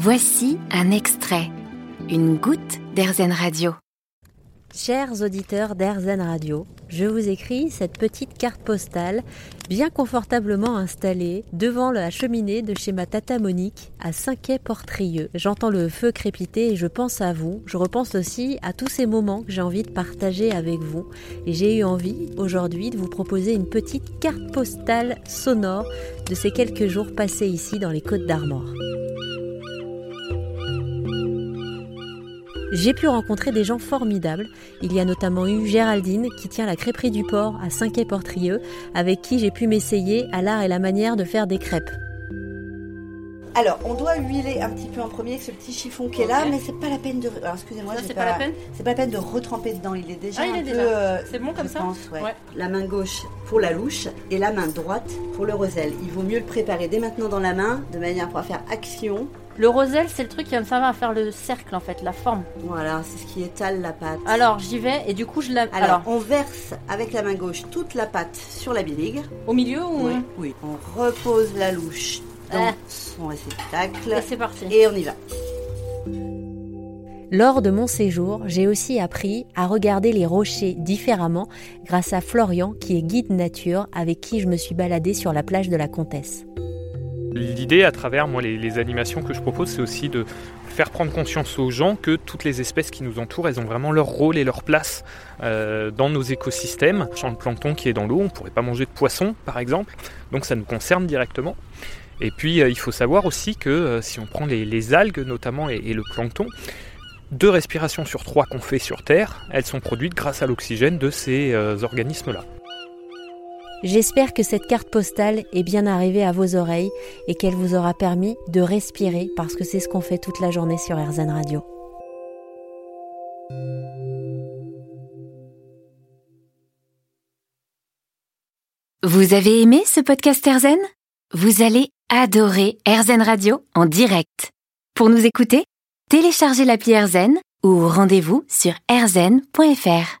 Voici un extrait, une goutte d'Airzen Radio. Chers auditeurs d'Airzen Radio, je vous écris cette petite carte postale bien confortablement installée devant la cheminée de chez ma tata Monique à Saint-Quay-Portrieux. J'entends le feu crépiter et je pense à vous. Je repense aussi à tous ces moments que j'ai envie de partager avec vous. Et j'ai eu envie aujourd'hui de vous proposer une petite carte postale sonore de ces quelques jours passés ici dans les Côtes d'Armor. J'ai pu rencontrer des gens formidables. Il y a notamment eu Géraldine qui tient la crêperie du port à Saint-Quay-Portrieux, avec qui j'ai pu m'essayer à l'art et la manière de faire des crêpes. Alors, on doit huiler un petit peu en premier avec ce petit chiffon qui est là, mais c'est pas la peine de. Alors, excusez-moi, c'est pas, la peine. C'est pas la peine de retremper dedans. Il est déjà ah, il un est peu. déjà. euh, C'est bon comme je ça pense, ouais. Ouais. La main gauche pour la louche et la main droite pour le roselle. Il vaut mieux le préparer dès maintenant dans la main, de manière à pouvoir faire action. Le roselle, c'est le truc qui va me servir à faire le cercle en fait, la forme. Voilà, c'est ce qui étale la pâte. Alors j'y vais et du coup je la. Alors, Alors, on verse avec la main gauche toute la pâte sur la biligre. au milieu ou Oui. On repose la louche dans Ah. son réceptacle. Et c'est parti. Et on y va. Lors de mon séjour, j'ai aussi appris à regarder les rochers différemment grâce à Florian qui est guide nature avec qui je me suis baladée sur la plage de la Comtesse. L'idée à travers moi, les, animations que je propose, c'est aussi de faire prendre conscience aux gens que toutes les espèces qui nous entourent, elles ont vraiment leur rôle et leur place euh, dans nos écosystèmes. Le plancton qui est dans l'eau, on ne pourrait pas manger de poisson par exemple, donc ça nous concerne directement. Et puis euh, il faut savoir aussi que euh, si on prend les, algues notamment et, le plancton, deux respirations sur trois qu'on fait sur Terre, elles sont produites grâce à l'oxygène de ces organismes-là. J'espère que cette carte postale est bien arrivée à vos oreilles et qu'elle vous aura permis de respirer parce que c'est ce qu'on fait toute la journée sur RZN Radio. Vous avez aimé ce podcast Airzen Vous allez adorer Airzen Radio en direct. Pour nous écouter, téléchargez l'appli Airzen ou rendez-vous sur airzen.fr.